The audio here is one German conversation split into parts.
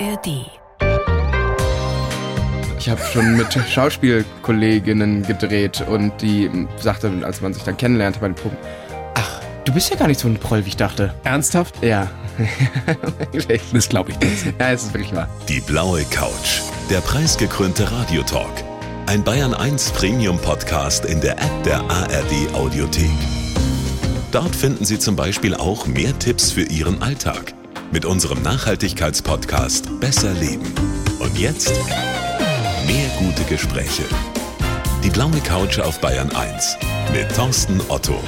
ARD. Ich habe schon mit Schauspielkolleginnen gedreht und die sagte, als man sich dann kennenlernte bei den Proben, ach, du bist ja gar nicht so ein Proll, wie ich dachte. Ernsthaft? Ja. Das glaube ich nicht. Ja, es ist wirklich wahr. Die blaue Couch. Der preisgekrönte Radiotalk. Ein Bayern 1 Premium Podcast in der App der ARD Audiothek. Dort finden Sie zum Beispiel auch mehr Tipps für Ihren Alltag mit unserem Nachhaltigkeitspodcast Besser Leben. Und jetzt mehr gute Gespräche. Die blaue Couch auf Bayern 1 mit Thorsten Otto.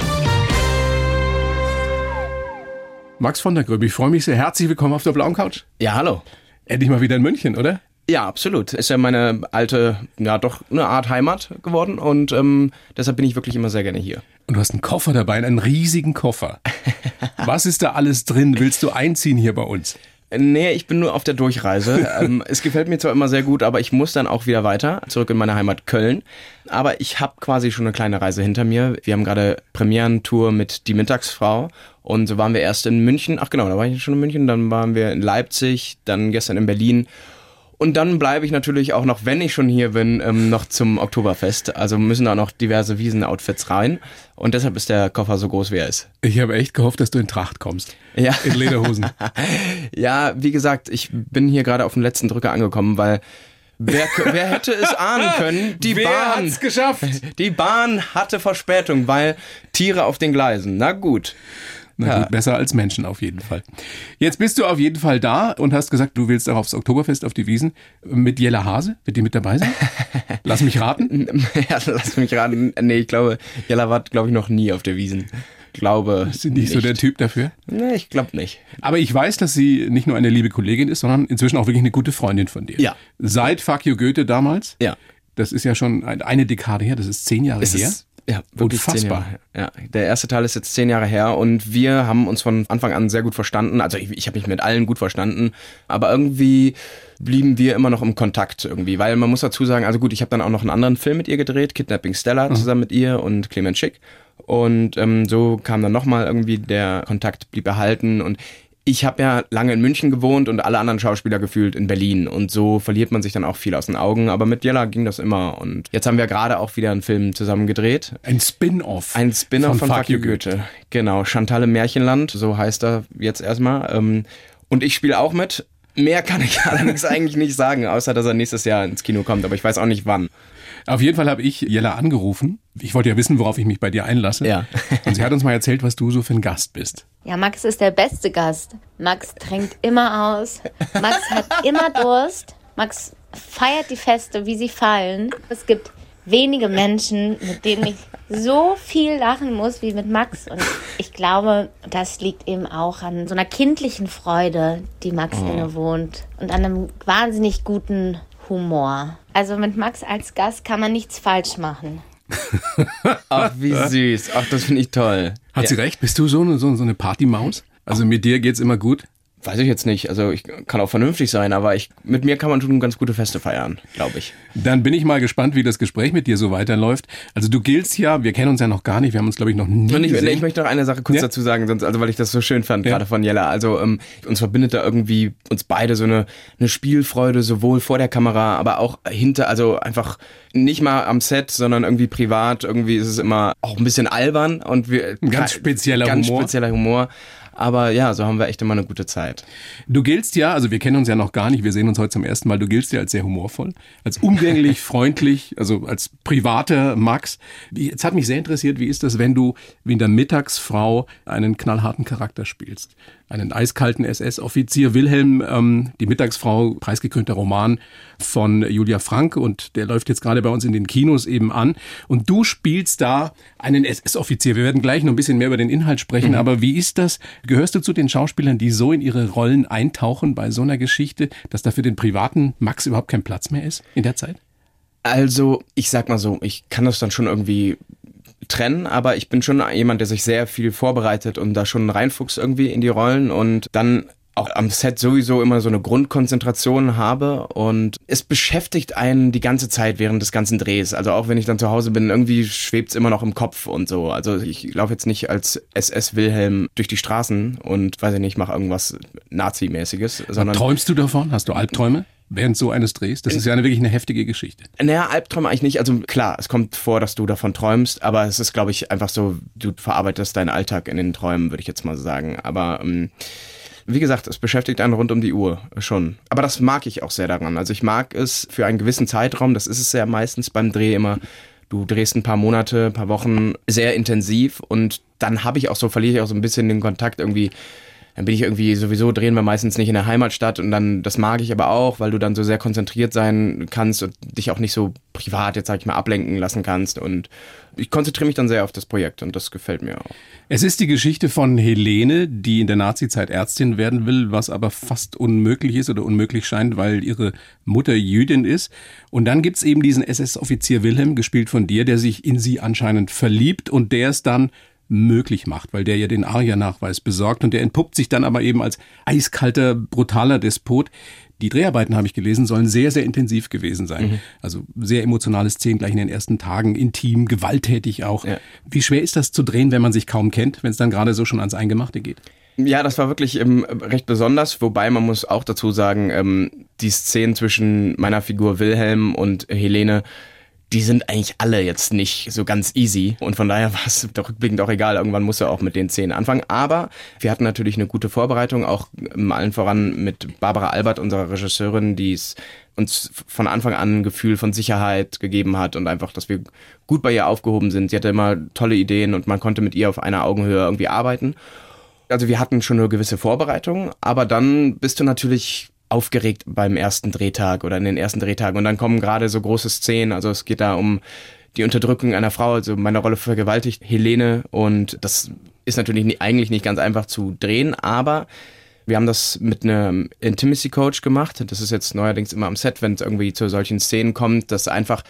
Max von der Gröbe, ich freue mich sehr. Herzlich willkommen auf der blauen Couch. Ja, hallo. Endlich mal wieder in München, oder? Ja, absolut. Ist ja meine alte, ja doch eine Art Heimat geworden und ähm, deshalb bin ich wirklich immer sehr gerne hier. Und du hast einen Koffer dabei, einen riesigen Koffer. Was ist da alles drin? Willst du einziehen hier bei uns? Nee, ich bin nur auf der Durchreise. ähm, es gefällt mir zwar immer sehr gut, aber ich muss dann auch wieder weiter, zurück in meine Heimat Köln. Aber ich habe quasi schon eine kleine Reise hinter mir. Wir haben gerade Premierentour mit Die Mittagsfrau und so waren wir erst in München. Ach genau, da war ich schon in München, dann waren wir in Leipzig, dann gestern in Berlin. Und dann bleibe ich natürlich auch noch, wenn ich schon hier bin, ähm, noch zum Oktoberfest. Also müssen da noch diverse Wiesen-Outfits rein. Und deshalb ist der Koffer so groß, wie er ist. Ich habe echt gehofft, dass du in Tracht kommst. Ja. In Lederhosen. Ja, wie gesagt, ich bin hier gerade auf den letzten Drücker angekommen, weil wer, wer hätte es ahnen können? Die Wer Bahn. hat's geschafft? Die Bahn hatte Verspätung, weil Tiere auf den Gleisen. Na gut. Na Ja. gut, besser als Menschen auf jeden Fall. Jetzt bist du auf jeden Fall da und hast gesagt, du willst auch aufs Oktoberfest auf die Wiesen mit Jella Hase. Wird die mit dabei sein? Lass mich raten. Ja, lass mich raten. Nee, ich glaube, Jella war, glaube ich, noch nie auf der Wiesen. Glaube. Bist du nicht, so der Typ dafür? Nee, ich glaube nicht. Aber ich weiß, dass sie nicht nur eine liebe Kollegin ist, sondern inzwischen auch wirklich eine gute Freundin von dir. Ja. Seit Fuck You Goethe damals. Ja. Das ist ja schon ein- eine Dekade her, das ist zehn Jahre Es her. ist ja, wirklich zehn Unfassbar. Jahre. Ja, der erste Teil ist jetzt zehn Jahre her und wir haben uns von Anfang an sehr gut verstanden. Also ich, ich habe mich mit allen gut verstanden, aber irgendwie blieben wir immer noch im Kontakt irgendwie, weil man muss dazu sagen, also gut, ich habe dann auch noch einen anderen Film mit ihr gedreht, Kidnapping Stella zusammen mit ihr und Clement Schick und ähm, so kam dann nochmal irgendwie der Kontakt blieb erhalten und ich habe ja lange in München gewohnt und alle anderen Schauspieler gefühlt in Berlin und so verliert man sich dann auch viel aus den Augen, aber mit Jella ging das immer und jetzt haben wir gerade auch wieder einen Film zusammen gedreht. Ein Spin-off. Ein Spin-off von, Fuck You Goethe. Genau, Chantal im Märchenland, so heißt er jetzt erstmal. Ähm, Und ich spiele auch mit. Mehr kann ich allerdings eigentlich nicht sagen, außer dass er nächstes Jahr ins Kino kommt, aber ich weiß auch nicht wann. Auf jeden Fall habe ich Jella angerufen. Ich wollte ja wissen, worauf ich mich bei dir einlasse. Ja. Und sie hat uns mal erzählt, was du so für ein Gast bist. Ja, Max ist der beste Gast. Max trinkt immer aus. Max hat immer Durst. Max feiert die Feste, wie sie fallen. Es gibt wenige Menschen, mit denen ich so viel lachen muss wie mit Max. Und ich glaube, das liegt eben auch an so einer kindlichen Freude, die Max innewohnt. Und an einem wahnsinnig guten Humor. Also mit Max als Gast kann man nichts falsch machen. Ach, wie süß. Ach, das finde ich toll. Hat sie recht? Bist du so eine, so, so eine Partymaus? Also mit dir geht's immer gut? Weiß ich jetzt nicht. Also ich kann auch vernünftig sein, aber ich, mit mir kann man schon ganz gute Feste feiern, glaube ich. Dann bin ich mal gespannt, wie das Gespräch mit dir so weiterläuft. Also du giltst ja, wir kennen uns ja noch gar nicht, wir haben uns glaube ich noch nie ich, gesehen. ich möchte noch eine Sache kurz Ja. dazu sagen, sonst, also weil ich das so schön fand, Ja. gerade von Jella. Also ähm, uns verbindet da irgendwie uns beide so eine, eine Spielfreude, sowohl vor der Kamera, aber auch hinter, also einfach nicht mal am Set, sondern irgendwie privat. Irgendwie ist es immer auch ein bisschen albern und wir Ein ganz spezieller ganz Humor. spezieller Humor. Aber ja, so haben wir echt immer eine gute Zeit. Du giltst ja, also wir kennen uns ja noch gar nicht, wir sehen uns heute zum ersten Mal, du giltst ja als sehr humorvoll, als umgänglich, freundlich, also als privater Max. Jetzt hat mich sehr interessiert, wie ist das, wenn du wie in der Mittagsfrau einen knallharten Charakter spielst? Einen eiskalten SS-Offizier, Wilhelm, ähm, die Mittagsfrau, preisgekrönter Roman von Julia Frank und der läuft jetzt gerade bei uns in den Kinos eben an. Und du spielst da einen SS-Offizier. Wir werden gleich noch ein bisschen mehr über den Inhalt sprechen, aber wie ist das? Gehörst du zu den Schauspielern, die so in ihre Rollen eintauchen bei so einer Geschichte, dass da für den privaten Max überhaupt kein Platz mehr ist in der Zeit? Also, ich sag mal so, ich kann das dann schon irgendwie trennen, aber ich bin schon jemand, der sich sehr viel vorbereitet und da schon reinfuchst irgendwie in die Rollen und dann auch am Set sowieso immer so eine Grundkonzentration habe und es beschäftigt einen die ganze Zeit während des ganzen Drehs. Also auch wenn ich dann zu Hause bin, irgendwie schwebt es immer noch im Kopf und so. Also ich laufe jetzt nicht als SS Wilhelm durch die Straßen und weiß ich nicht, mache irgendwas Nazi-mäßiges, sondern. Träumst du davon? Hast du Albträume? Während so eines Drehs? Das ist ja eine, wirklich eine heftige Geschichte. Naja, Albträume eigentlich nicht. Also klar, es kommt vor, dass du davon träumst, aber es ist, glaube ich, einfach so, du verarbeitest deinen Alltag in den Träumen, würde ich jetzt mal sagen. Aber ähm, wie gesagt, es beschäftigt einen rund um die Uhr schon. Aber das mag ich auch sehr daran. Also ich mag es für einen gewissen Zeitraum, das ist es ja meistens beim Dreh immer, du drehst ein paar Monate, ein paar Wochen sehr intensiv und dann habe ich auch so, verliere ich auch so ein bisschen den Kontakt irgendwie dann bin ich irgendwie sowieso drehen wir meistens nicht in der Heimatstadt und dann das mag ich aber auch, weil du dann so sehr konzentriert sein kannst und dich auch nicht so privat jetzt sag ich mal ablenken lassen kannst und ich konzentriere mich dann sehr auf das Projekt und das gefällt mir auch. Es ist die Geschichte von Helene, die in der Nazizeit Ärztin werden will, was aber fast unmöglich ist oder unmöglich scheint, weil ihre Mutter Jüdin ist. Und dann gibt's eben diesen SS-Offizier Wilhelm, gespielt von dir, der sich in sie anscheinend verliebt und der es dann möglich macht, weil der ja den ARIA-Nachweis besorgt und der entpuppt sich dann aber eben als eiskalter, brutaler Despot. Die Dreharbeiten, habe ich gelesen, sollen sehr, sehr intensiv gewesen sein. Mhm. Also sehr emotionale Szenen gleich in den ersten Tagen, intim, gewalttätig auch. Ja. Wie schwer ist das zu drehen, wenn man sich kaum kennt, wenn es dann gerade so schon ans Eingemachte geht? Ja, das war wirklich ähm, recht besonders, wobei man muss auch dazu sagen, ähm, die Szenen zwischen meiner Figur Wilhelm und Helene die sind eigentlich alle jetzt nicht so ganz easy. Und von daher war es doch rückblickend auch egal. Irgendwann muss er auch mit den Szenen anfangen. Aber wir hatten natürlich eine gute Vorbereitung, auch allen voran mit Barbara Albert, unserer Regisseurin, die es uns von Anfang an ein Gefühl von Sicherheit gegeben hat und einfach, dass wir gut bei ihr aufgehoben sind. Sie hatte immer tolle Ideen und man konnte mit ihr auf einer Augenhöhe irgendwie arbeiten. Also wir hatten schon eine gewisse Vorbereitung, aber dann bist du natürlich aufgeregt beim ersten Drehtag oder in den ersten Drehtagen und dann kommen gerade so große Szenen, also es geht da um die Unterdrückung einer Frau, also meine Rolle vergewaltigt Helene. Und das ist natürlich nie, eigentlich nicht ganz einfach zu drehen, aber wir haben das mit einem Intimacy Coach gemacht. Das ist jetzt neuerdings immer am Set, wenn es irgendwie zu solchen Szenen kommt, dass einfach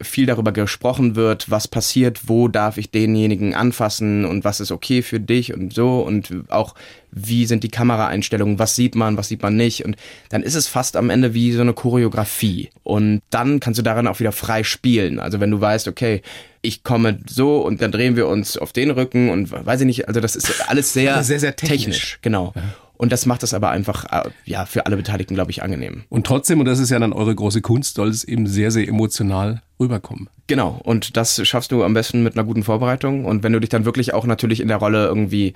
viel darüber gesprochen wird, was passiert, wo darf ich denjenigen anfassen und was ist okay für dich und so und auch wie sind die Kameraeinstellungen, was sieht man, was sieht man nicht und dann ist es fast am Ende wie so eine Choreografie und dann kannst du darin auch wieder frei spielen. Also wenn du weißt, okay, ich komme so und dann drehen wir uns auf den Rücken und weiß ich nicht, also das ist alles sehr, sehr, sehr technisch. technisch genau. Ja. Und das macht es aber einfach äh, ja für alle Beteiligten, glaube ich, angenehm. Und trotzdem, und das ist ja dann eure große Kunst, soll es eben sehr, sehr emotional rüberkommen. Genau, und das schaffst du am besten mit einer guten Vorbereitung. Und wenn du dich dann wirklich auch natürlich in der Rolle irgendwie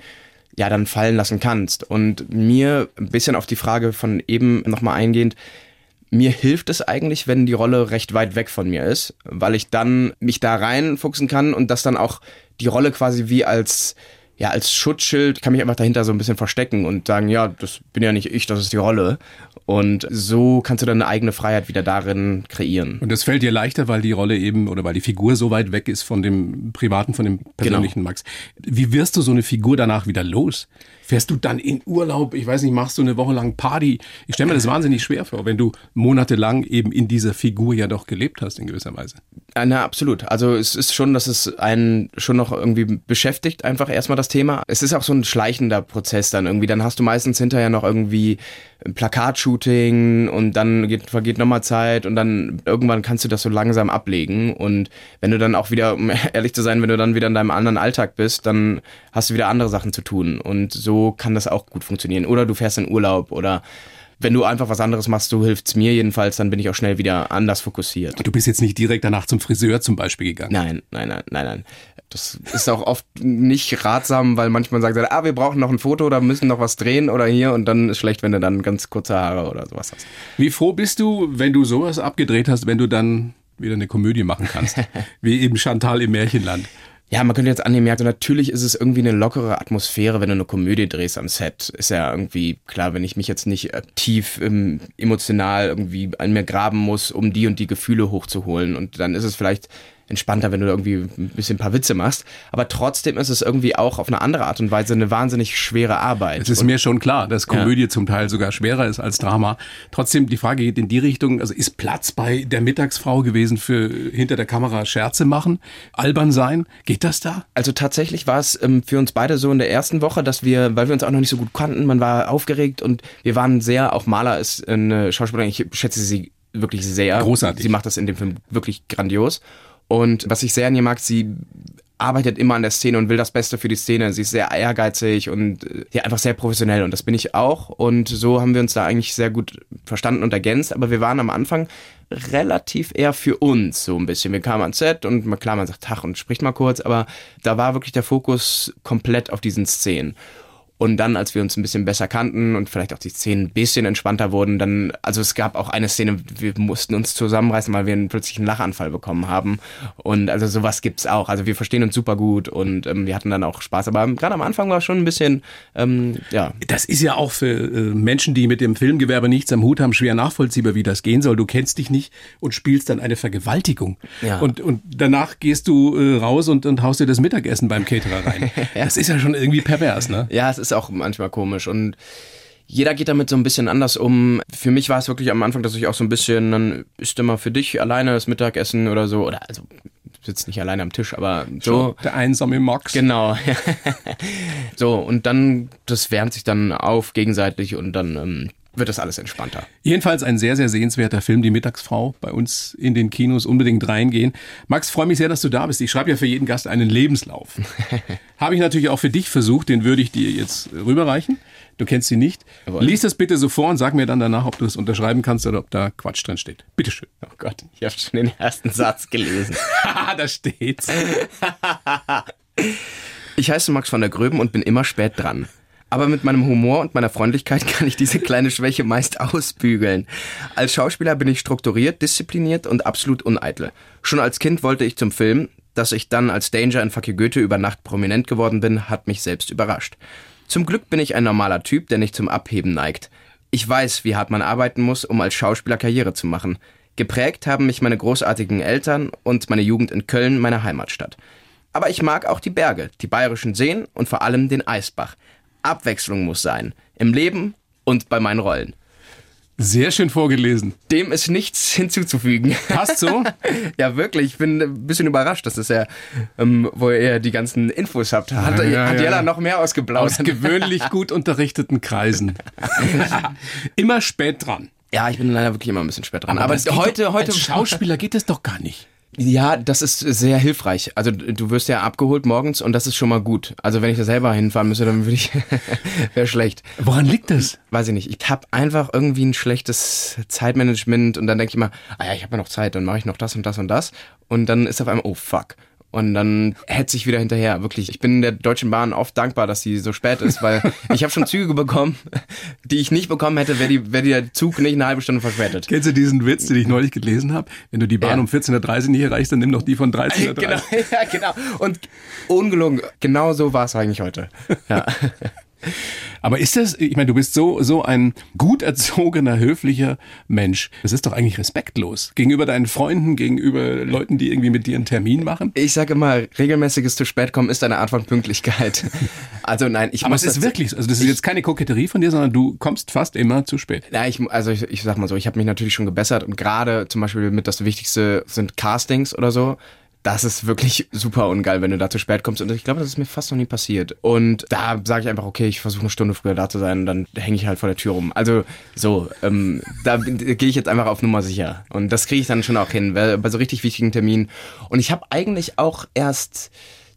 ja dann fallen lassen kannst. Und mir ein bisschen auf die Frage von eben nochmal eingehend, mir hilft es eigentlich, wenn die Rolle recht weit weg von mir ist, weil ich dann mich da reinfuchsen kann und das dann auch die Rolle quasi wie als ja, als Schutzschild kann mich einfach dahinter so ein bisschen verstecken und sagen, ja, das bin ja nicht ich, das ist die Rolle. Und so kannst du dann eine eigene Freiheit wieder darin kreieren. Und das fällt dir leichter, weil die Rolle eben oder weil die Figur so weit weg ist von dem privaten, von dem persönlichen genau. Max. Wie wirst du so eine Figur danach wieder los? Fährst du dann in Urlaub? Ich weiß nicht, machst du eine Woche lang Party? Ich stelle mir das wahnsinnig schwer vor, wenn du monatelang eben in dieser Figur ja doch gelebt hast in gewisser Weise. Ja, na, absolut. Also es ist schon, dass es einen schon noch irgendwie beschäftigt, einfach erstmal das Thema. Es ist auch so ein schleichender Prozess dann irgendwie. Dann hast du meistens hinterher noch irgendwie Plakatshooting und dann geht, vergeht nochmal Zeit und dann irgendwann kannst du das so langsam ablegen. Und wenn du dann auch wieder, um ehrlich zu sein, wenn du dann wieder in deinem anderen Alltag bist, dann hast du wieder andere Sachen zu tun. Und so kann das auch gut funktionieren. Oder du fährst in Urlaub oder wenn du einfach was anderes machst, du hilfst mir jedenfalls, dann bin ich auch schnell wieder anders fokussiert. Du bist jetzt nicht direkt danach zum Friseur zum Beispiel gegangen? Nein, nein, nein, nein, nein. Das ist auch oft nicht ratsam, weil manchmal sagt er, ah, wir brauchen noch ein Foto oder müssen noch was drehen oder hier und dann ist schlecht, wenn du dann ganz kurze Haare oder sowas hast. Wie froh bist du, wenn du sowas abgedreht hast, wenn du dann wieder eine Komödie machen kannst? Wie eben Chantal im Märchenland. Ja, man könnte jetzt annehmen, ja, natürlich ist es irgendwie eine lockere Atmosphäre, wenn du eine Komödie drehst am Set. Ist ja irgendwie klar, wenn ich mich jetzt nicht äh, tief ähm, emotional irgendwie an mir graben muss, um die und die Gefühle hochzuholen. Und dann ist es vielleicht entspannter, wenn du irgendwie ein bisschen ein paar Witze machst. Aber trotzdem ist es irgendwie auch auf eine andere Art und Weise eine wahnsinnig schwere Arbeit. Es ist mir schon klar, dass Komödie ja. zum Teil sogar schwerer ist als Drama. Trotzdem, die Frage geht in die Richtung, also ist Platz bei der Mittagsfrau gewesen für hinter der Kamera Scherze machen, albern sein? Geht das da? Also tatsächlich war es ähm, für uns beide so in der ersten Woche, dass wir, weil wir uns auch noch nicht so gut kannten, man war aufgeregt und wir waren sehr, auch Maler ist eine Schauspielerin, ich schätze sie wirklich sehr. Großartig. Sie macht das in dem Film wirklich grandios. Und was ich sehr an ihr mag, sie arbeitet immer an der Szene und will das Beste für die Szene. Sie ist sehr ehrgeizig und äh, ja, einfach sehr professionell und das bin ich auch. Und so haben wir uns da eigentlich sehr gut verstanden und ergänzt. Aber wir waren am Anfang relativ eher für uns so ein bisschen. Wir kamen ans Set und klar, man sagt Tag und spricht mal kurz, aber da war wirklich der Fokus komplett auf diesen Szenen. Und dann, als wir uns ein bisschen besser kannten und vielleicht auch die Szenen ein bisschen entspannter wurden, dann, also es gab auch eine Szene, wir mussten uns zusammenreißen, weil wir einen plötzlichen Lachanfall bekommen haben. Und also sowas gibt's auch. Also wir verstehen uns super gut und ähm, wir hatten dann auch Spaß. Aber gerade am Anfang war es schon ein bisschen, ähm, ja. Das ist ja auch für äh, Menschen, die mit dem Filmgewerbe nichts am Hut haben, schwer nachvollziehbar, wie das gehen soll. Du kennst dich nicht und spielst dann eine Vergewaltigung. Ja. Und, und danach gehst du äh, raus und, und haust dir das Mittagessen beim Caterer rein. ja. Das ist ja schon irgendwie pervers, ne? Ja, es ist ist auch manchmal komisch und jeder geht damit so ein bisschen anders um. Für mich war es wirklich am Anfang, dass ich auch so ein bisschen, dann du mal für dich alleine das Mittagessen oder so. Oder also sitzt nicht alleine am Tisch, aber so. Der einsame Max. Genau. so, und dann, das wärmt sich dann auf gegenseitig und dann ähm, wird das alles entspannter. Jedenfalls ein sehr, sehr sehenswerter Film, Die Mittagsfrau, bei uns in den Kinos unbedingt reingehen. Max, freue mich sehr, dass du da bist. Ich schreibe ja für jeden Gast einen Lebenslauf. Habe ich natürlich auch für dich versucht, den würde ich dir jetzt rüberreichen. Du kennst ihn nicht. Jawohl. Lies das bitte so vor und sag mir dann danach, ob du es unterschreiben kannst oder ob da Quatsch drin steht. Bitteschön. Oh Gott, ich habe schon den ersten Satz gelesen. da steht's. ich heiße Max von der Gröben und bin immer spät dran. Aber mit meinem Humor und meiner Freundlichkeit kann ich diese kleine Schwäche meist ausbügeln. Als Schauspieler bin ich strukturiert, diszipliniert und absolut uneitel. Schon als Kind wollte ich zum Film. Dass ich dann als Danger in Fucky Goethe über Nacht prominent geworden bin, hat mich selbst überrascht. Zum Glück bin ich ein normaler Typ, der nicht zum Abheben neigt. Ich weiß, wie hart man arbeiten muss, um als Schauspieler Karriere zu machen. Geprägt haben mich meine großartigen Eltern und meine Jugend in Köln, meiner Heimatstadt. Aber ich mag auch die Berge, die bayerischen Seen und vor allem den Eisbach. Abwechslung muss sein. Im Leben und bei meinen Rollen. Sehr schön vorgelesen. Dem ist nichts hinzuzufügen. Passt so? ja, wirklich. Ich bin ein bisschen überrascht. Das ist ja, ähm, wo ihr die ganzen Infos habt. Hat, ja, ja, hat Jella ja. noch mehr ausgeblaut. Aus gewöhnlich gut unterrichteten Kreisen. immer spät dran. Ja, ich bin leider wirklich immer ein bisschen spät dran. Aber, Aber heute, doch, heute. Als Schauspieler geht es doch gar nicht. Ja, das ist sehr hilfreich. Also du wirst ja abgeholt morgens und das ist schon mal gut. Also wenn ich da selber hinfahren müsste, dann würde ich wäre schlecht. Woran liegt das? Weiß ich nicht. Ich habe einfach irgendwie ein schlechtes Zeitmanagement und dann denke ich immer, ah ja, ich habe ja noch Zeit, dann mache ich noch das und das und das und dann ist auf einmal oh fuck. Und dann hetze ich wieder hinterher. Wirklich. Ich bin der Deutschen Bahn oft dankbar, dass sie so spät ist, weil ich habe schon Züge bekommen, die ich nicht bekommen hätte, wäre die, wär der Zug nicht eine halbe Stunde verspätet. Kennst du diesen Witz, den ich neulich gelesen habe? Wenn du die Bahn ja. um 14.30 Uhr nicht erreichst, dann nimm doch die von 13.30 Uhr. Genau, ja, genau. Und ungelungen, genau so war es eigentlich heute. Ja. Aber ist das, ich meine, du bist so, so ein gut erzogener, höflicher Mensch. Das ist doch eigentlich respektlos. Gegenüber deinen Freunden, gegenüber Leuten, die irgendwie mit dir einen Termin machen. Ich sage immer, regelmäßiges zu spät kommen ist eine Art von Pünktlichkeit. Also nein, ich Aber muss. es ist wirklich so. Also das ist jetzt keine Koketterie von dir, sondern du kommst fast immer zu spät. Ja, ich, also ich, ich sag mal so, ich habe mich natürlich schon gebessert und gerade zum Beispiel mit das Wichtigste sind Castings oder so das ist wirklich super ungeil, wenn du da zu spät kommst. Und ich glaube, das ist mir fast noch nie passiert. Und da sage ich einfach, okay, ich versuche eine Stunde früher da zu sein und dann hänge ich halt vor der Tür rum. Also so, ähm, da gehe ich jetzt einfach auf Nummer sicher. Und das kriege ich dann schon auch hin, bei so richtig wichtigen Terminen. Und ich habe eigentlich auch erst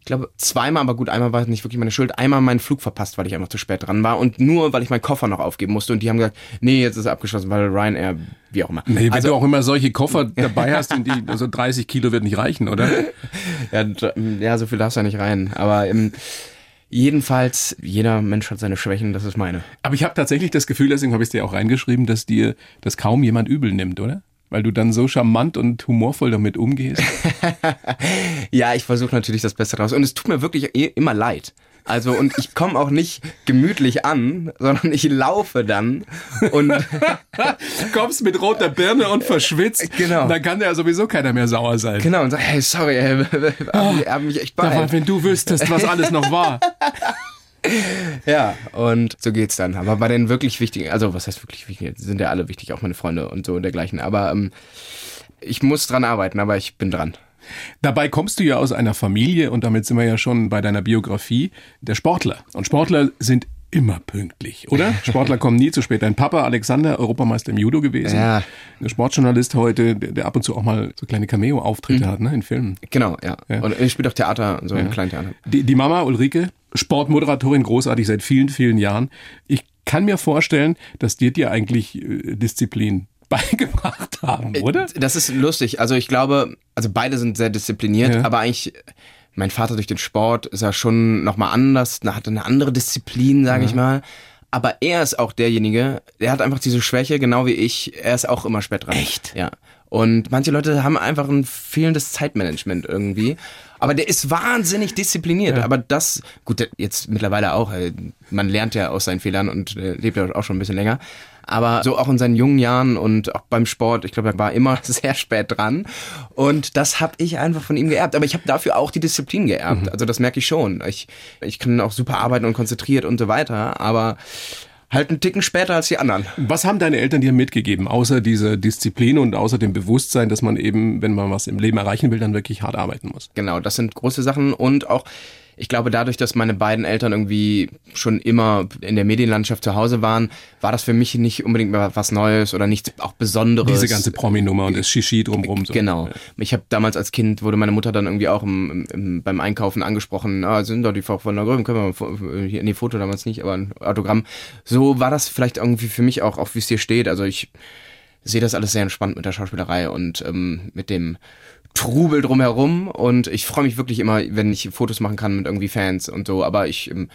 ich glaube, zweimal, aber gut, einmal war es nicht wirklich meine Schuld, einmal meinen Flug verpasst, weil ich einfach zu spät dran war und nur, weil ich meinen Koffer noch aufgeben musste und die haben gesagt, nee, jetzt ist er abgeschlossen, weil Ryanair, wie auch immer. Nee, wenn also, du auch immer solche Koffer dabei hast und die, also 30 Kilo wird nicht reichen, oder? ja, ja, so viel darfst du ja nicht rein, aber im, Jedenfalls, jeder Mensch hat seine Schwächen, das ist meine. Aber ich habe tatsächlich das Gefühl, deswegen habe ich es dir auch reingeschrieben, dass dir das kaum jemand übel nimmt, oder? Weil du dann so charmant und humorvoll damit umgehst? ja, ich versuche natürlich das Beste raus. Und es tut mir wirklich immer leid. Also und ich komme auch nicht gemütlich an, sondern ich laufe dann und Kommst mit roter Birne und verschwitzt. Genau. Dann kann ja sowieso keiner mehr sauer sein. genau und sag, hey, sorry, ey, haben, wir haben mich echt Aber beeilt. wenn du wüsstest, was alles noch war. Ja, und so geht's dann. Aber bei den wirklich wichtigen, also was heißt wirklich wichtig, sind ja alle wichtig, auch meine Freunde und so und dergleichen. Aber ähm, ich muss dran arbeiten, aber ich bin dran. Dabei kommst du ja aus einer Familie, und damit sind wir ja schon bei deiner Biografie, der Sportler. Und Sportler sind immer pünktlich, oder? Sportler kommen nie zu spät. Dein Papa Alexander, Europameister im Judo gewesen. Ja. Ein Sportjournalist heute, der, der ab und zu auch mal so kleine Cameo-Auftritte hat, ne, in Filmen. Genau, ja. Ja. Und ich spiele auch Theater und so im Kleintheater. Die, die Mama Ulrike, Sportmoderatorin, großartig seit vielen, vielen Jahren. Ich kann mir vorstellen, dass dir dir eigentlich äh, Disziplin beigebracht haben, oder? Das ist lustig. Also ich glaube, also beide sind sehr diszipliniert, Ja. aber eigentlich mein Vater durch den Sport ist ja schon nochmal anders, hat eine andere Disziplin, sage ich mal. Aber er ist auch derjenige, der hat einfach diese Schwäche, genau wie ich. Er ist auch immer spät dran. Echt? Ja. Und manche Leute haben einfach ein fehlendes Zeitmanagement irgendwie. Aber der ist wahnsinnig diszipliniert. Aber das, gut, jetzt mittlerweile auch. äh, Man lernt ja aus seinen Fehlern und äh, lebt ja auch schon ein bisschen länger. Aber so auch in seinen jungen Jahren und auch beim Sport, ich glaube, er war immer sehr spät dran. Und das habe ich einfach von ihm geerbt. Aber ich habe dafür auch die Disziplin geerbt. Also das merke ich schon. Ich, ich kann auch super arbeiten und konzentriert und so weiter. Aber halt einen Ticken später als die anderen. Was haben deine Eltern dir mitgegeben, außer dieser Disziplin und außer dem Bewusstsein, dass man eben, wenn man was im Leben erreichen will, dann wirklich hart arbeiten muss? Genau, das sind große Sachen und auch, ich glaube, dadurch, dass meine beiden Eltern irgendwie schon immer in der Medienlandschaft zu Hause waren, war das für mich nicht unbedingt was Neues oder nichts auch Besonderes. Diese ganze Promi-Nummer und das Shishi drumrum. So. Genau. Ich habe damals als Kind wurde meine Mutter dann irgendwie auch im, im, im, beim Einkaufen angesprochen, ah, sind doch die Frau von der Gröben, können wir hier, nee, Foto damals nicht, aber ein Autogramm. So war das vielleicht irgendwie für mich auch, auch wie es hier steht. Also ich sehe das alles sehr entspannt mit der Schauspielerei und ähm, mit dem Trubel drumherum und ich freue mich wirklich immer, wenn ich Fotos machen kann mit irgendwie Fans und so, aber ich ähm,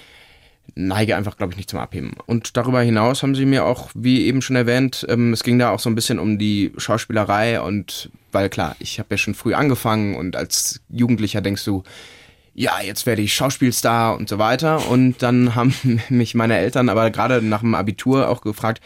neige einfach, glaube ich, nicht zum Abheben. Und darüber hinaus haben sie mir auch, wie eben schon erwähnt, ähm, es ging da auch so ein bisschen um die Schauspielerei und weil klar, ich habe ja schon früh angefangen und als Jugendlicher denkst du, ja, jetzt werde ich Schauspielstar und so weiter. Und dann haben mich meine Eltern aber gerade nach dem Abitur auch gefragt,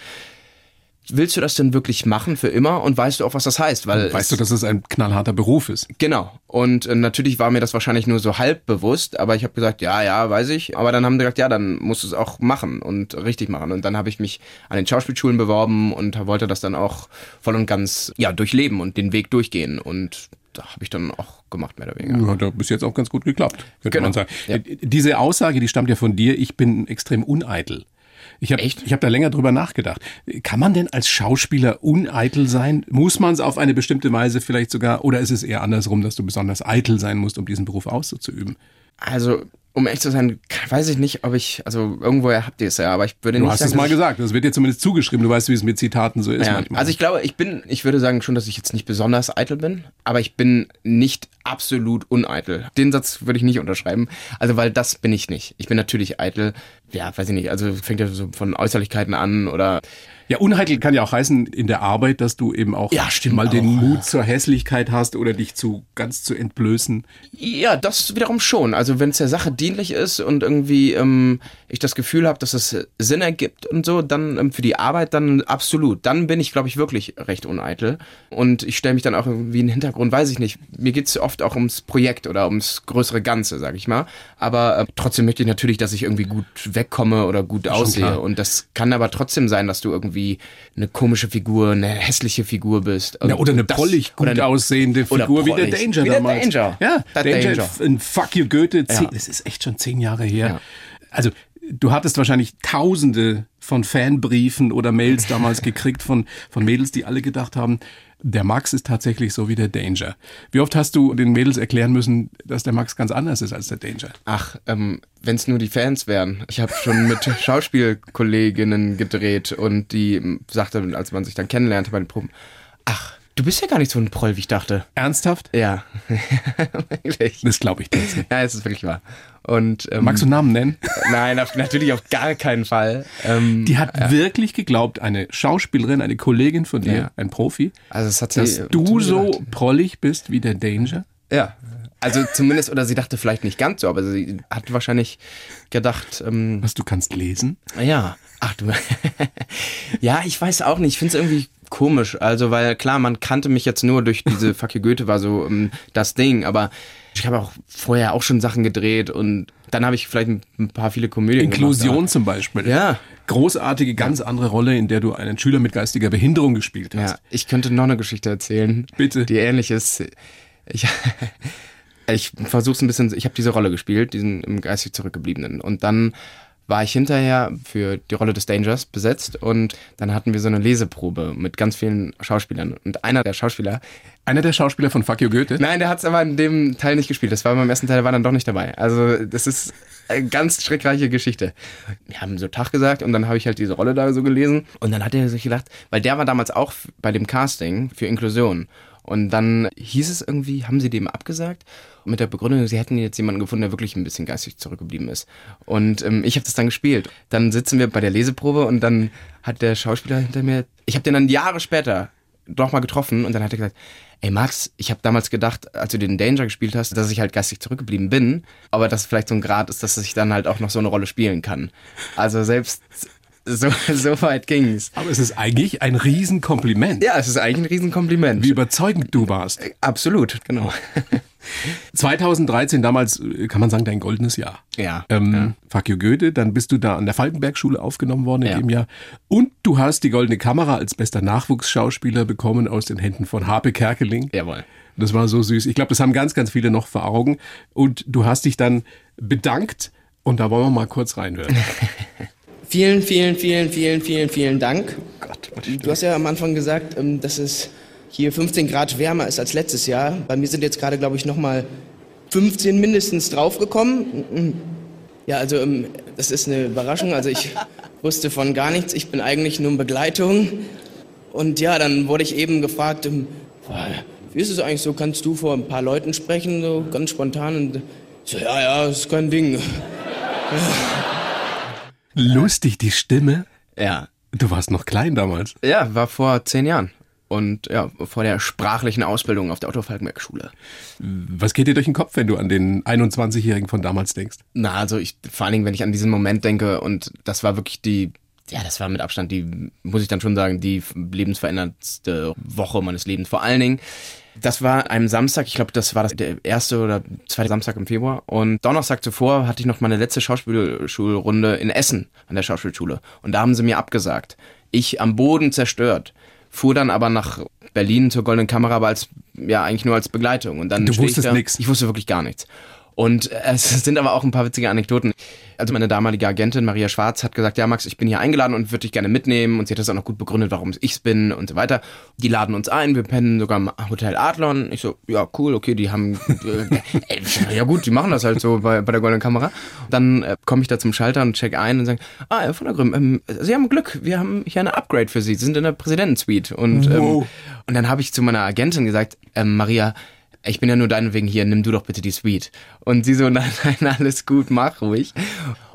willst du das denn wirklich machen für immer und weißt du auch, was das heißt? Weil Weißt du, dass es ein knallharter Beruf ist? Genau. Und äh, natürlich war mir das wahrscheinlich nur so halb bewusst, aber ich habe gesagt, ja, ja, weiß ich. Aber dann haben die gesagt, ja, dann musst du es auch machen und richtig machen. Und dann habe ich mich an den Schauspielschulen beworben und wollte das dann auch voll und ganz ja durchleben und den Weg durchgehen. Und da habe ich dann auch gemacht, mehr oder weniger. Hat ja bis jetzt auch ganz gut geklappt, könnte Genau. man sagen. Ja. Äh, Diese Aussage, die stammt ja von dir, ich bin extrem uneitel. Ich habe hab da länger drüber nachgedacht. Kann man denn als Schauspieler uneitel sein? Muss man es auf eine bestimmte Weise vielleicht sogar, oder ist es eher andersrum, dass du besonders eitel sein musst, um diesen Beruf auszuüben? Also, um echt zu sein, weiß ich nicht, ob ich, also irgendwoher habt ihr es ja, aber ich würde Du nicht hast sagen, es mal gesagt, das wird dir zumindest zugeschrieben. Du weißt, wie es mit Zitaten so ist Ja, manchmal. also ich glaube, ich bin, ich würde sagen schon, dass ich jetzt nicht besonders eitel bin, aber ich bin nicht absolut uneitel. Den Satz würde ich nicht unterschreiben. Also, weil das bin ich nicht. Ich bin natürlich eitel. Ja, weiß ich nicht. Also fängt ja so von Äußerlichkeiten an oder Ja, unheitel kann ja auch heißen in der Arbeit, dass du eben auch Ja, stimmt mal den auch. Mut zur Hässlichkeit hast oder dich zu ganz zu entblößen. Ja, das wiederum schon. Also wenn es der Sache dienlich ist und irgendwie ähm, ich das Gefühl habe, dass es Sinn ergibt und so, dann ähm, für die Arbeit dann absolut. Dann bin ich, glaube ich, wirklich recht uneitel. Und ich stelle mich dann auch irgendwie in den Hintergrund, weiß ich nicht. Mir geht's oft auch ums Projekt oder ums größere Ganze, sag ich mal. Aber äh, trotzdem möchte ich natürlich, dass ich irgendwie gut wegkomme oder gut aussehe. klar. Und das kann aber trotzdem sein, dass du irgendwie eine komische Figur, eine hässliche Figur bist. Ja, oder eine das- prollig gut eine- aussehende Figur wie der. Danger Wie der damals. Danger. Ja, Der Danger, Danger. in Fuck You Goethe. Zehn, Ja. Das ist echt schon zehn Jahre her. Ja. Also du hattest wahrscheinlich tausende von Fanbriefen oder Mails damals gekriegt von, von Mädels, die alle gedacht haben, der Max ist tatsächlich so wie der Danger. Wie oft hast du den Mädels erklären müssen, dass der Max ganz anders ist als der Danger? Ach, ähm, wenn es nur die Fans wären. Ich habe schon mit Schauspielkolleginnen gedreht und die sagte, als man sich dann kennenlernte bei den Proben, ach, du bist ja gar nicht so ein Proll, wie ich dachte. Ernsthaft? Ja, wirklich. Das glaube ich nicht. Ja, es ist wirklich wahr. Und ähm, Magst du Namen nennen? nein, auf, natürlich auf gar keinen Fall. Ähm, Die hat wirklich geglaubt, eine Schauspielerin, eine Kollegin von dir, Ja. ein Profi, also es hat sie, dass du so gesagt. prollig bist wie der Danger? Ja. Also zumindest, oder sie dachte vielleicht nicht ganz so, aber sie hat wahrscheinlich gedacht, ähm, Was, du kannst lesen? ja, ach du. ja, ich weiß auch nicht. Ich finde es irgendwie komisch. Also, weil klar, man kannte mich jetzt nur durch diese Fuck you Goethe war so ähm, das Ding, aber ich habe auch vorher auch schon Sachen gedreht und dann habe ich vielleicht ein, ein paar viele Komödien Inklusion gemacht. zum Beispiel. Ja. Großartige, ganz andere Rolle, in der du einen Schüler mit geistiger Behinderung gespielt hast. Ja, ich könnte noch eine Geschichte erzählen. Bitte. Die ähnlich ist. Ich, ich versuche es ein bisschen. Ich habe diese Rolle gespielt, diesen im geistig zurückgebliebenen. Und dann war ich hinterher für die Rolle des Dangers besetzt und dann hatten wir so eine Leseprobe mit ganz vielen Schauspielern. Und einer der Schauspieler, Einer der Schauspieler von Fuck You Goethe. nein, der hat es aber in dem Teil nicht gespielt. Das war beim ersten Teil, der war dann doch nicht dabei. Also das ist eine ganz schreckreiche Geschichte. Wir haben so Tag gesagt und dann habe ich halt diese Rolle da so gelesen und dann hat er sich gedacht, weil der war damals auch bei dem Casting für Inklusion. Und dann hieß es irgendwie, haben sie dem abgesagt? Mit der Begründung, sie hätten jetzt jemanden gefunden, der wirklich ein bisschen geistig zurückgeblieben ist. Und ähm, ich habe das dann gespielt. Dann sitzen wir bei der Leseprobe und dann hat der Schauspieler hinter mir, ich habe den dann Jahre später doch mal getroffen und dann hat er gesagt, ey Max, ich habe damals gedacht, als du den Danger gespielt hast, dass ich halt geistig zurückgeblieben bin, aber dass vielleicht so ein Grad ist, dass ich dann halt auch noch so eine Rolle spielen kann. Also selbst so, so weit ging's. Aber es ist eigentlich ein Riesenkompliment, Ja, es ist eigentlich ein Riesenkompliment. wie überzeugend du warst. Absolut, genau. 2013, damals äh, kann man sagen, dein goldenes Jahr. Ja, Ähm, ja. Fuck you Goethe, dann bist du da an der Falkenberg-Schule aufgenommen worden in Ja. dem Jahr. Und du hast die Goldene Kamera als bester Nachwuchsschauspieler bekommen aus den Händen von Harpe Kerkeling. Jawohl. Das war so süß. Ich glaube, das haben ganz, ganz viele noch vor Augen. Und du hast dich dann bedankt und da wollen wir mal kurz reinhören. Vielen, vielen, vielen, vielen, vielen, vielen Dank. Gott, Du hast ja am Anfang gesagt, ähm, dass es hier 15 Grad wärmer ist als letztes Jahr. Bei mir sind jetzt gerade, glaube ich, nochmal 15 mindestens draufgekommen. Ja, also ähm, das ist eine Überraschung. Also ich wusste von gar nichts. Ich bin eigentlich nur in Begleitung. Und ja, dann wurde ich eben gefragt, ähm, wie ist es eigentlich so? Kannst du vor ein paar Leuten sprechen, so ganz spontan? Und ich so, ja, ja, ist kein Ding. Lustig, die Stimme. Ja. Du warst noch klein damals. Ja, war vor zehn Jahren. Und ja, vor der sprachlichen Ausbildung auf der Otto Falkenberg Schule. Was geht dir durch den Kopf, wenn du an den 21-Jährigen von damals denkst? Na, also ich, vor allen Dingen, wenn ich an diesen Moment denke, und das war wirklich die, ja, das war mit Abstand die, muss ich dann schon sagen, die lebensveränderndste Woche meines Lebens. Vor allen Dingen, das war einem Samstag, ich glaube, das war das, der erste oder zweite Samstag im Februar. Und Donnerstag zuvor hatte ich noch meine letzte Schauspielschulrunde in Essen an der Schauspielschule. Und da haben sie mir abgesagt. Ich am Boden zerstört. Fuhr dann aber nach Berlin zur Goldenen Kamera, aber als, ja, eigentlich nur als Begleitung. Und dann Du wusstest nix. Ich wusste wirklich gar nichts. Und es sind aber auch ein paar witzige Anekdoten. Also meine damalige Agentin Maria Schwarz hat gesagt, ja Max, ich bin hier eingeladen und würde dich gerne mitnehmen. Und sie hat das auch noch gut begründet, warum es ich's bin und so weiter. Die laden uns ein, wir pennen sogar im Hotel Adlon. Ich so, ja cool, okay, die haben, äh, ja gut, die machen das halt so bei, bei der Goldenen Kamera. Dann äh, komme ich da zum Schalter und check ein und sagen, ah, Herr von der Grimm, ähm, Sie haben Glück, wir haben hier eine Upgrade für Sie. Sie sind in der Präsidentensuite. Und, ähm, Wow. und dann habe ich zu meiner Agentin gesagt, ähm, Maria, ich bin ja nur deinetwegen hier, nimm du doch bitte die Suite. Und sie so, nein, nein, alles gut, mach ruhig.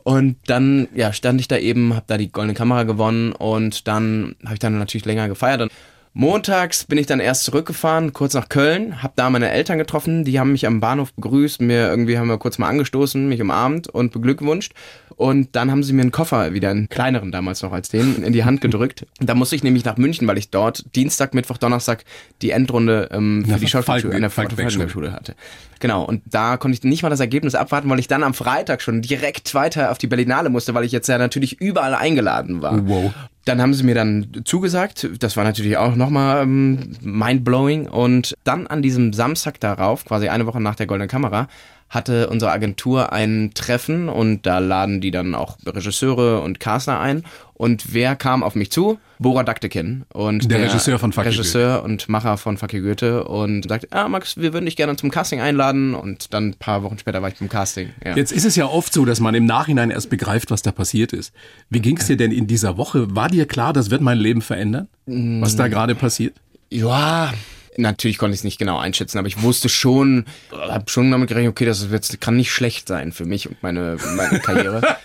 Und dann, ja, stand ich da eben, hab da die goldene Kamera gewonnen und dann habe ich dann natürlich länger gefeiert. Und montags bin ich dann erst zurückgefahren, kurz nach Köln, hab da meine Eltern getroffen, die haben mich am Bahnhof begrüßt, mir irgendwie haben wir kurz mal angestoßen, mich umarmt und beglückwünscht. Und dann haben sie mir einen Koffer, wieder einen kleineren damals noch als den, in die Hand gedrückt. Da musste ich nämlich nach München, weil ich dort Dienstag, Mittwoch, Donnerstag die Endrunde ähm, für die Schauspielschule an der Falkenberg- Falkenberg-Schule hatte. Genau, und da konnte ich nicht mal das Ergebnis abwarten, weil ich dann am Freitag schon direkt weiter auf die Berlinale musste, weil ich jetzt ja natürlich überall eingeladen war. Wow. Dann haben sie mir dann zugesagt, das war natürlich auch nochmal ähm, mindblowing. Und dann an diesem Samstag darauf, quasi eine Woche nach der Goldenen Kamera, hatte unsere Agentur ein Treffen und da laden die dann auch Regisseure und Caster ein. Und wer kam auf mich zu? Bora Daktekin. Und Der Regisseur von Fuck you Regisseur und Macher von Fuck you Goethe und sagt, ah Max, wir würden dich gerne zum Casting einladen. Und dann ein paar Wochen später war ich beim Casting. Ja. Jetzt ist es ja oft so, dass man im Nachhinein erst begreift, was da passiert ist. Wie ging es dir denn in dieser Woche? War dir klar, das wird mein Leben verändern? Was da gerade passiert? Ja, Natürlich konnte ich es nicht genau einschätzen, aber ich wusste schon, habe schon damit gerechnet, okay, das wird, kann nicht schlecht sein für mich und meine, meine Karriere.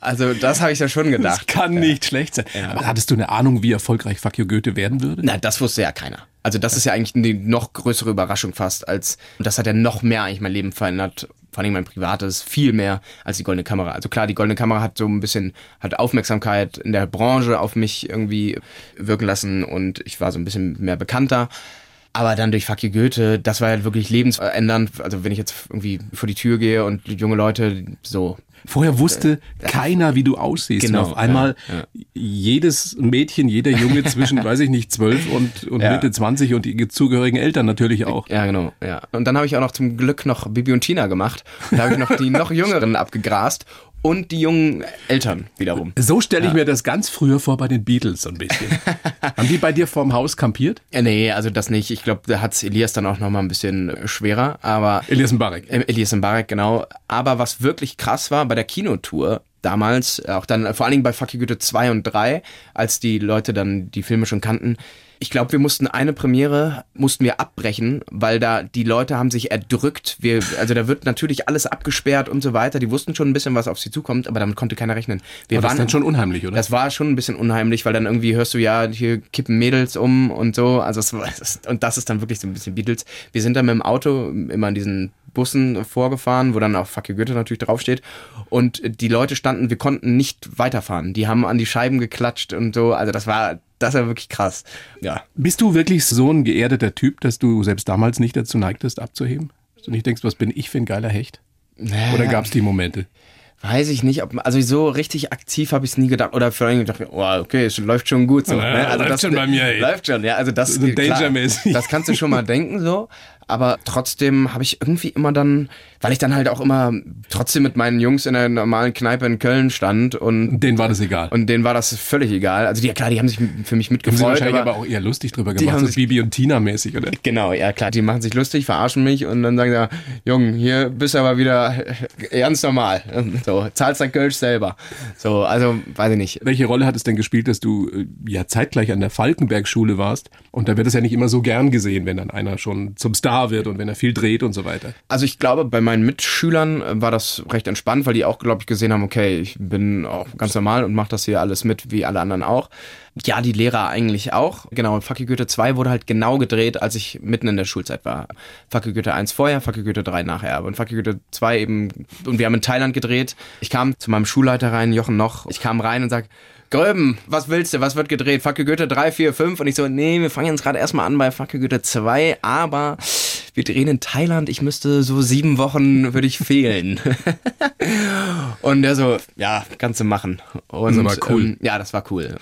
also das habe ich ja schon gedacht. Das kann nicht schlecht sein. Aber hattest du eine Ahnung, wie erfolgreich Fuck You Goethe werden würde? Na, das wusste ja keiner. Also das ist ja eigentlich eine noch größere Überraschung fast als, und das hat ja noch mehr eigentlich mein Leben verändert, vor allem mein privates, viel mehr als die Goldene Kamera. Also klar, die Goldene Kamera hat so ein bisschen, hat Aufmerksamkeit in der Branche auf mich irgendwie wirken lassen und ich war so ein bisschen mehr bekannter. Aber dann durch Fuck you Goethe, das war ja wirklich lebensändernd. Also wenn ich jetzt irgendwie vor die Tür gehe und junge Leute so Vorher wusste keiner, wie du aussiehst. Genau, und auf einmal ja, ja. jedes Mädchen, jeder Junge zwischen, weiß ich nicht, zwölf und, und Ja. Mitte 20 und die zugehörigen Eltern natürlich auch. Ja, genau, ja. Und dann habe ich auch noch zum Glück noch Bibi und Tina gemacht. Da habe ich noch die noch Jüngeren abgegrast und die jungen Eltern wiederum. So stelle ich mir das ganz früher vor bei den Beatles so ein bisschen. Haben die bei dir vorm Haus kampiert? Ja, nee, also das nicht. Ich glaube, da hat's Elias dann auch noch mal ein bisschen äh, schwerer. Aber Elias Mbarek. Ähm, Elias Mbarek, genau. Aber was wirklich krass war bei der Kinotour damals, äh, auch dann äh, vor allen Dingen bei Fuck You Goethe 2 und 3, als die Leute dann die Filme schon kannten, ich glaube, wir mussten eine Premiere mussten wir abbrechen, weil da die Leute haben sich erdrückt. Wir, also da wird natürlich alles abgesperrt und so weiter. Die wussten schon ein bisschen, was auf sie zukommt, aber damit konnte keiner rechnen. Wir War das dann schon unheimlich, oder? das war schon ein bisschen unheimlich, weil dann irgendwie hörst du ja, hier kippen Mädels um und so. Also es- und das ist dann wirklich so ein bisschen Beatles. Wir sind dann mit dem Auto immer in diesen Bussen vorgefahren, wo dann auch Fuck you Goethe natürlich draufsteht. Und die Leute standen, wir konnten nicht weiterfahren. Die haben an die Scheiben geklatscht und so. Also das war, das war wirklich krass. Ja. Bist du wirklich so ein geerdeter Typ, dass du selbst damals nicht dazu neigtest, abzuheben? Dass du nicht denkst, was bin ich für ein geiler Hecht? Oder gab es die Momente? Weiß ich nicht, ob, also so richtig aktiv habe ich es nie gedacht. Oder vor allem gedacht, oh, okay, es läuft schon gut so. Ja, ne? also läuft schon bei mir, ey. Läuft schon, ja. Also das So klar. Das kannst du schon mal denken so. Aber trotzdem habe ich irgendwie immer dann, weil ich dann halt auch immer trotzdem mit meinen Jungs in einer normalen Kneipe in Köln stand und Denen war das egal. und denen war das völlig egal. Also die, ja klar, die haben sich für mich haben sie mitgefreut. wahrscheinlich aber, aber auch eher lustig drüber Die gemacht, haben so sich- Bibi und Tina mäßig, oder? Genau, ja klar, die machen sich lustig, verarschen mich und dann sagen sie, ja, Jung, hier bist du aber wieder ganz normal. So, zahlst dein Kölsch selber. So, also, weiß ich nicht. Welche Rolle hat es denn gespielt, dass du äh, ja zeitgleich an der Falkenberg-Schule warst? Und da wird es ja nicht immer so gern gesehen, wenn dann einer schon zum Star wird und wenn er viel dreht und so weiter. Also ich glaube, bei meinen Mitschülern äh, war das recht entspannt, weil die auch, glaube ich, gesehen haben, okay, ich bin auch ganz normal und mache das hier alles mit, wie alle anderen auch. Ja, die Lehrer eigentlich auch. Genau, you Goethe 2 wurde halt genau gedreht, als ich mitten in der Schulzeit war. You Goethe 1 vorher, you Goethe 3 nachher. Und Fuck you Goethe 2 eben, und wir haben in Thailand gedreht. Ich kam zu meinem Schulleiter rein, Jochen Noch. Ich kam rein und sag, Gröben, was willst du? Was wird gedreht? You Goethe 3, 4, 5? Und ich so, nee, wir fangen jetzt gerade erstmal an bei you Goethe 2, aber wir drehen in Thailand. Ich müsste so sieben Wochen, würde ich fehlen. und der so, ja, kannst du machen. Und, Das war cool. Ähm, ja, das war cool.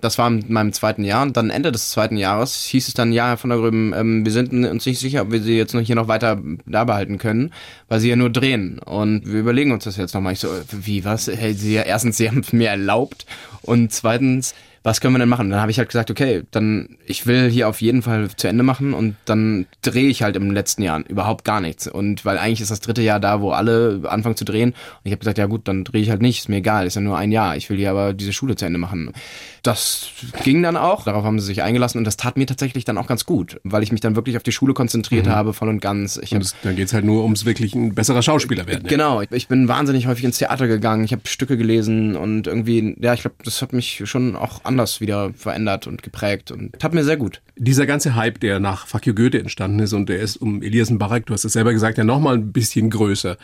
Das war in meinem zweiten Jahr und dann Ende des zweiten Jahres hieß es dann, ja, Herr von der Gröben, ähm, wir sind uns nicht sicher, ob wir sie jetzt noch hier noch weiter da behalten können, weil sie ja nur drehen und wir überlegen uns das jetzt nochmal. Ich so, wie, was? Hey, sie, erstens, sie haben es mir erlaubt und zweitens, was können wir denn machen? Dann habe ich halt gesagt, okay, dann ich will hier auf jeden Fall zu Ende machen und dann drehe ich halt im letzten Jahr überhaupt gar nichts. Und weil eigentlich ist das dritte Jahr da, wo alle anfangen zu drehen. Und ich habe gesagt, ja gut, dann drehe ich halt nicht, ist mir egal, ist ja nur ein Jahr. Ich will hier aber diese Schule zu Ende machen. Das ging dann auch, darauf haben sie sich eingelassen und das tat mir tatsächlich dann auch ganz gut, weil ich mich dann wirklich auf die Schule konzentriert habe, voll und ganz. Ich Und es, dann geht's halt nur ums wirklich ein besserer Schauspieler werden. Genau, ich- ich bin wahnsinnig häufig ins Theater gegangen, ich habe Stücke gelesen und irgendwie, ja, ich glaube, das hat mich schon auch anders wieder verändert und geprägt und tat mir sehr gut. Dieser ganze Hype, der nach Fuck you Goethe entstanden ist und der ist um Elias Mbarek, du hast es selber gesagt, ja nochmal ein bisschen größer.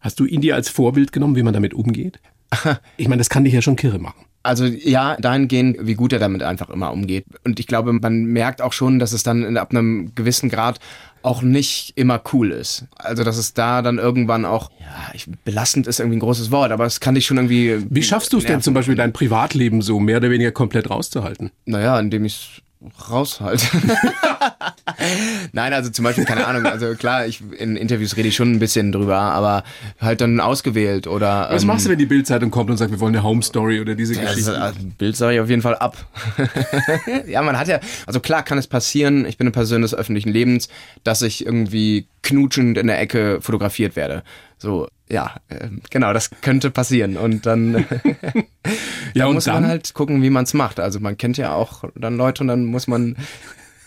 Hast du ihn dir als Vorbild genommen, wie man damit umgeht? Ich meine, das kann dich ja schon kirre machen. Also ja, dahingehend, wie gut er damit einfach immer umgeht. Und ich glaube, man merkt auch schon, dass es dann ab einem gewissen Grad auch nicht immer cool ist. Also dass es da dann irgendwann auch, ja, ich, belastend ist irgendwie ein großes Wort, aber es kann dich schon irgendwie. Wie schaffst du es denn zum Beispiel, dein Privatleben so mehr oder weniger komplett rauszuhalten? Naja, indem ich raushalte. Nein, also zum Beispiel, keine Ahnung, also klar, ich in Interviews rede ich schon ein bisschen drüber, aber halt dann ausgewählt oder. Was ähm, machst du, wenn die Bildzeitung kommt und sagt, wir wollen eine Home Story oder diese Geschichte? also, Bild sage ich auf jeden Fall ab. ja, man hat ja, also klar kann es passieren, ich bin eine Person des öffentlichen Lebens, dass ich irgendwie knutschend in der Ecke fotografiert werde. So, ja, äh, genau, das könnte passieren. Und dann Ja, da und muss dann? man halt gucken, wie man es macht. Also man kennt ja auch dann Leute und dann muss man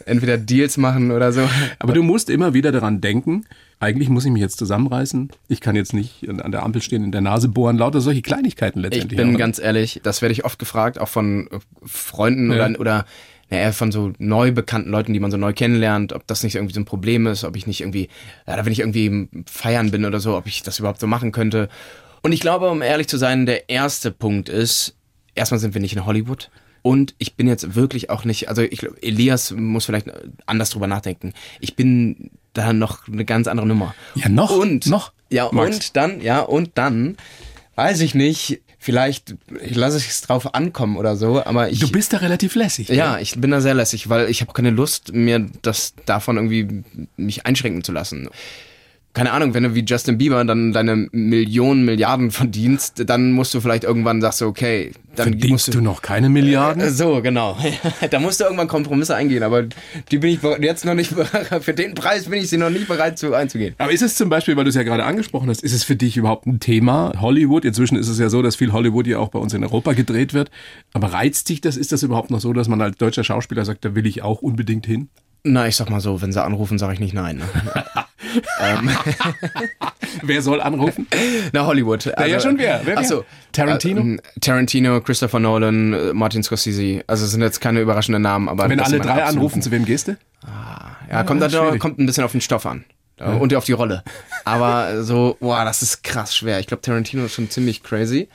entweder Deals machen oder so. Aber du musst immer wieder daran denken, eigentlich muss ich mich jetzt zusammenreißen. Ich kann jetzt nicht an der Ampel stehen, in der Nase bohren, lauter solche Kleinigkeiten Ich letztendlich. bin auch. ganz ehrlich, das werde ich oft gefragt, auch von Freunden Ja. oder, oder naja, von so neu bekannten Leuten, die man so neu kennenlernt, ob das nicht irgendwie so ein Problem ist, ob ich nicht irgendwie, ja, wenn ich irgendwie feiern bin oder so, ob ich das überhaupt so machen könnte. Und ich glaube, um ehrlich zu sein, der erste Punkt ist, erstmal sind wir nicht in Hollywood. Und ich bin jetzt wirklich auch nicht, also ich glaube, Elias muss vielleicht anders drüber nachdenken. Ich bin da noch eine ganz andere Nummer. Ja, noch? Und Noch? Ja, Max. und dann, ja, und dann, weiß ich nicht, vielleicht, ich lasse es drauf ankommen oder so, aber ich. Du bist da relativ lässig. ja, ich bin da sehr lässig, weil ich habe keine Lust, mir das davon irgendwie mich einschränken zu lassen. Keine Ahnung, wenn du wie Justin Bieber dann deine Millionen, Milliarden verdienst, dann musst du vielleicht irgendwann sagst du, okay, dann musst Verdienst du noch keine Milliarden? Äh, So, genau. da musst du irgendwann Kompromisse eingehen, aber die bin ich jetzt noch nicht, für den Preis bin ich sie noch nicht bereit zu einzugehen. Aber ist es zum Beispiel, weil du es ja gerade angesprochen hast, ist es für dich überhaupt ein Thema? Hollywood, inzwischen ist es ja so, dass viel Hollywood ja auch bei uns in Europa gedreht wird. Aber reizt dich das? Ist das überhaupt noch so, dass man als deutscher Schauspieler sagt, da will ich auch unbedingt hin? Na, ich sag mal so, wenn sie anrufen, sage ich nicht nein. Ne? Wer soll anrufen? Na, Hollywood. Also, ja, schon wer. Wer, wer? Ach so. Tarantino? Äh, Tarantino, Christopher Nolan, äh, Martin Scorsese. Also es sind jetzt keine überraschenden Namen, aber Wenn alle drei anrufen, zu wem gehst du? Ja, kommt, dann, schwierig. kommt ein bisschen auf den Stoff an. Äh, Und auf die Rolle. Aber so, boah, das ist krass schwer. Ich glaube, Tarantino ist schon ziemlich crazy.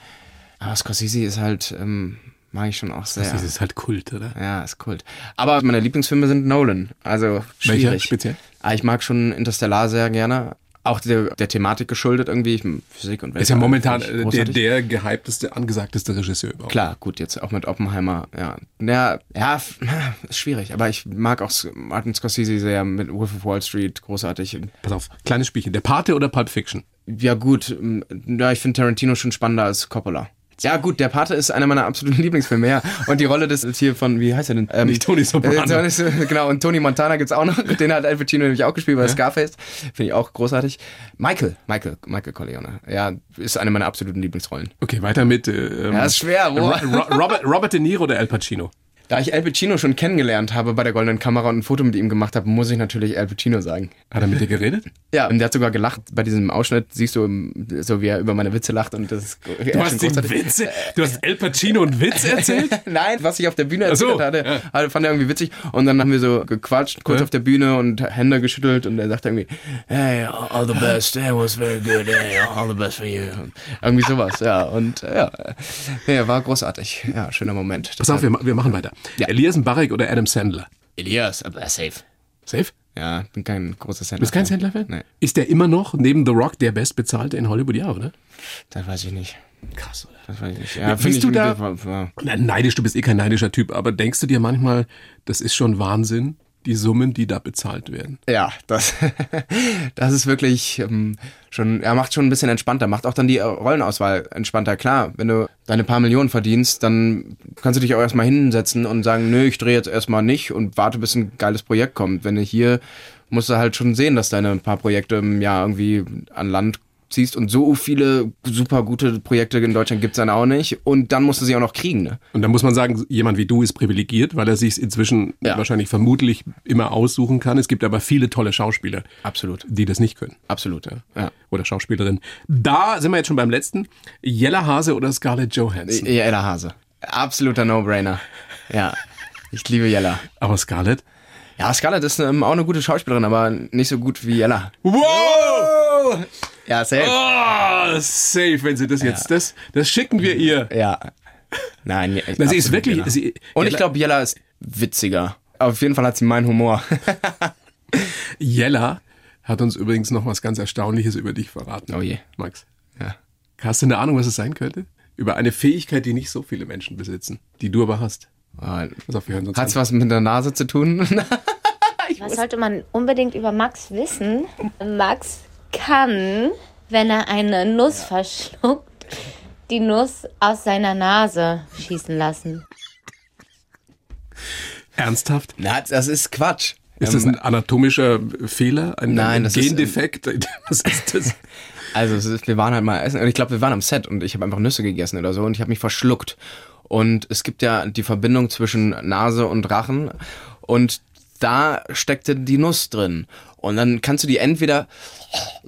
Aber Scorsese ist halt, ähm, mag ich schon auch sehr. Das ist halt Kult, oder? Ja, ist Kult. Aber meine Lieblingsfilme sind Nolan. Also schwierig. Welcher speziell? Ah, ich mag schon Interstellar sehr gerne. Auch der, der Thematik geschuldet irgendwie. Ich, Physik und Ist ja momentan äh, der, der gehypteste, angesagteste Regisseur überhaupt. Klar, gut, jetzt auch mit Oppenheimer, ja. Ja, ja, ist schwierig, aber ich mag auch Martin Scorsese sehr mit Wolf of Wall Street, großartig. Pass auf, kleines Spielchen. Der Pate oder Pulp Fiction? Ja, gut, ja, ich finde Tarantino schon spannender als Coppola. Ja, gut, der Pate ist einer meiner absoluten Lieblingsfilme, ja. Und die Rolle des hier von, wie heißt er denn? Ähm, Nicht Tony Soprano. Äh, genau, und Tony Montana gibt's auch noch. Den hat Al Pacino nämlich auch gespielt bei Scarface. Finde ich auch großartig. Michael, Michael, Michael Corleone. Ja, ist eine meiner absoluten Lieblingsrollen. Okay, weiter mit. Äh, ähm, Ja, ist schwer, Ro Robert, Robert De Niro oder Al Pacino? Da ich Al Pacino schon kennengelernt habe bei der Goldenen Kamera und ein Foto mit ihm gemacht habe, muss ich natürlich Al Pacino sagen. Hat er mit dir geredet? Ja, und der hat sogar gelacht. Bei diesem Ausschnitt siehst du, so wie er über meine Witze lacht und das ist Du hast ihm Witze, du hast Al Pacino einen Witz erzählt? Nein, was ich auf der Bühne Ach so, erzählt hatte, ja. fand er irgendwie witzig. Und dann haben wir so gequatscht, kurz Ja. auf der Bühne und Hände geschüttelt und er sagte irgendwie, hey, all the best, that was very good, hey, all the best for you. Irgendwie sowas, ja. Und äh, ja, ja, war großartig. Ja, schöner Moment. Pass auf, wir, wir machen weiter. Ja. Elias Mbarek oder Adam Sandler? Elias, aber safe. Safe? Ja, bin kein großer Sandler. Du bist kein Sandler-Fan? Nee, Ist der immer noch neben The Rock der bestbezahlte in Hollywood? Ja, oder? das weiß ich nicht. Krass, oder? Das weiß ich nicht. Ja, Bist ich, du da- das Na, neidisch, du bist eh kein neidischer Typ, aber denkst du dir manchmal, das ist schon Wahnsinn, die Summen, die da bezahlt werden? Ja, das, das ist wirklich ähm, schon, er macht schon ein bisschen entspannter, macht auch dann die Rollenauswahl entspannter. Klar, wenn du deine paar Millionen verdienst, dann kannst du dich auch erstmal hinsetzen und sagen, nö, ich drehe jetzt erstmal nicht und warte, bis ein geiles Projekt kommt. Wenn du hier, musst du halt schon sehen, dass deine paar Projekte im Jahr irgendwie an Land ziehst und so viele super gute Projekte in Deutschland gibt's dann auch nicht und dann musst du sie auch noch kriegen, ne? Und da muss man sagen, jemand wie du ist privilegiert, weil er sich inzwischen Ja. wahrscheinlich vermutlich immer aussuchen kann. Es gibt aber viele tolle Schauspieler, Absolut. die das nicht können. Absolut, ja. ja. Oder Schauspielerinnen. Da sind wir jetzt schon beim letzten. Jella Hase oder Scarlett Johansson? Jella Hase. Absoluter No-Brainer. Ja. Ich liebe Jella. Aber Scarlett? Ja, Scarlett ist ähm, auch eine gute Schauspielerin, aber nicht so gut wie Jella. Wow! Ja, safe. Oh, safe, wenn sie das jetzt, das, das schicken wir ihr. Ja. Nein, ja, Na, sie ist wirklich, sie, Und ich glaube, Jella ist witziger. Auf jeden Fall hat sie meinen Humor. Jella hat uns übrigens noch was ganz Erstaunliches über dich verraten. Oh je. Max. Ja. Hast du eine Ahnung, was es sein könnte? Über eine Fähigkeit, die nicht so viele Menschen besitzen, die du aber hast. Pass auf, wir hören uns Hat's an. was mit der Nase zu tun? Was sollte man unbedingt über Max wissen? Max kann, wenn er eine Nuss verschluckt, die Nuss aus seiner Nase schießen lassen. Ernsthaft? Na, das ist Quatsch. Ist das ein anatomischer Fehler? Ein, Nein, ein das ist, ähm, Gendefekt? Was ist das? Also es ist, wir waren halt mal essen und ich glaube, wir waren am Set und ich habe einfach Nüsse gegessen oder so und ich habe mich verschluckt. Und es gibt ja die Verbindung zwischen Nase und Rachen und da steckte die Nuss drin. Und dann kannst du die entweder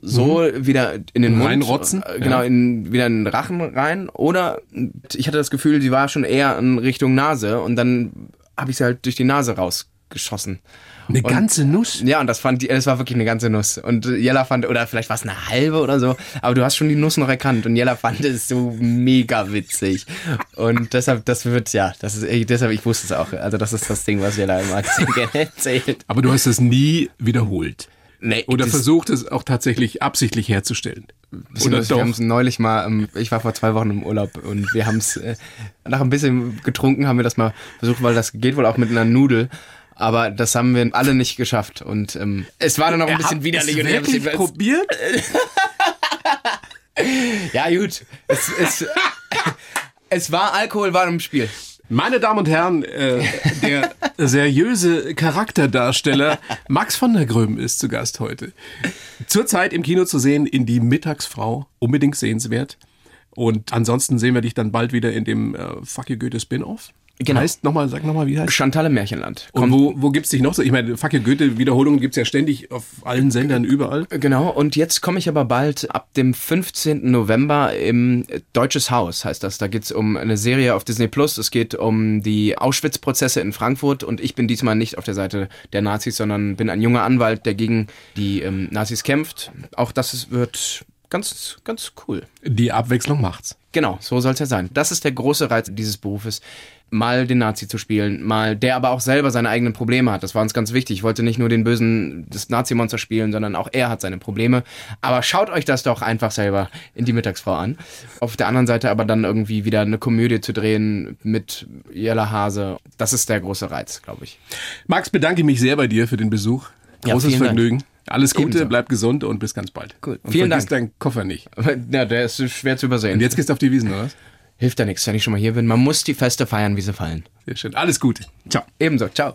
so wieder in den Mund Reinrotzen? äh, genau, Ja. in, wieder in den Rachen rein. Oder ich hatte das Gefühl, sie war schon eher in Richtung Nase und dann habe ich sie halt durch die Nase rausgeschossen. Eine ganze Nuss? Ja, und das fand die, das war wirklich eine ganze Nuss. Und Jella fand, oder vielleicht war es eine halbe oder so, aber du hast schon die Nuss noch erkannt und Jella fand es so mega witzig. Und deshalb, das wird, ja, das ist, deshalb, ich wusste es auch. Also, das ist das Ding, was Jella immer gerne erzählt. Aber du hast es nie wiederholt. Nee, Oder versucht es auch tatsächlich absichtlich herzustellen. Oder wir haben es neulich mal, ich war vor zwei Wochen im Urlaub und wir haben es äh, nach ein bisschen getrunken, haben wir das mal versucht, weil das geht wohl auch mit einer Nudel. Aber das haben wir alle nicht geschafft und ähm, es war dann noch ein bisschen widerlich. und ich wirklich jedenfalls- probiert? Ja, gut. Es, es, es war Alkohol, war im Spiel. Meine Damen und Herren, äh, der seriöse Charakterdarsteller Max von der Gröben ist zu Gast heute. Zurzeit im Kino zu sehen in Die Mittagsfrau, unbedingt sehenswert. Und ansonsten sehen wir dich dann bald wieder in dem äh, Fuck you Goethe Spin-Off. Genau. Heißt, nochmal, sag nochmal, wie heißt Chantal im Märchenland. Und wo, wo gibt's dich noch so? Ich meine, you Goethe Wiederholungen gibt's ja ständig auf allen Sendern überall. Genau, und jetzt komme ich aber bald ab dem 15. November im Deutsches Haus, heißt das. Da geht's um eine Serie auf Disney Plus. Es geht um die Auschwitz-Prozesse in Frankfurt und ich bin diesmal nicht auf der Seite der Nazis, sondern bin ein junger Anwalt, der gegen die ähm, Nazis kämpft. Auch das wird ganz, ganz cool. Die Abwechslung macht's. Genau, so soll es ja sein. Das ist der große Reiz dieses Berufes. Mal den Nazi zu spielen, mal der aber auch selber seine eigenen Probleme hat. Das war uns ganz wichtig. Ich wollte nicht nur den bösen, das Nazi-Monster spielen, sondern auch er hat seine Probleme. Aber schaut euch das doch einfach selber in die Mittagsfrau an. Auf der anderen Seite aber dann irgendwie wieder eine Komödie zu drehen mit Jella Hase. Das ist der große Reiz, glaube ich. Max, bedanke mich sehr bei dir für den Besuch. Ja, Großes Dank. Vergnügen. Alles Gute, Ebenso. bleib gesund und bis ganz bald. Cool. Und Vielen vergiss Dank. deinen Koffer nicht. Ja, der ist schwer zu übersehen. Und jetzt gehst du auf die Wiesen, oder was? Hilft ja nichts, wenn ich schon mal hier bin. Man muss die Feste feiern, wie sie fallen. Sehr schön. Alles Gute. Ciao. Ebenso. Ciao.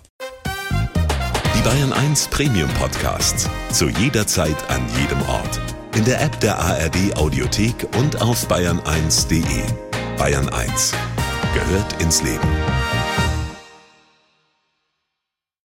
Die Bayern 1 Premium Podcasts. Zu jeder Zeit, an jedem Ort. In der App der ARD Audiothek und auf bayern1.de. Bayern 1 gehört ins Leben.